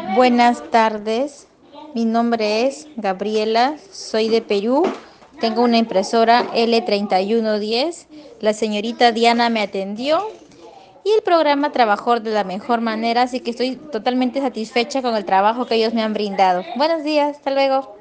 Buenas tardes, mi nombre es Gabriela, soy de Perú, tengo una impresora L3110, la señorita Diana me atendió y el programa trabajó de la mejor manera, así que estoy totalmente satisfecha con el trabajo que ellos me han brindado. Buenos días, hasta luego.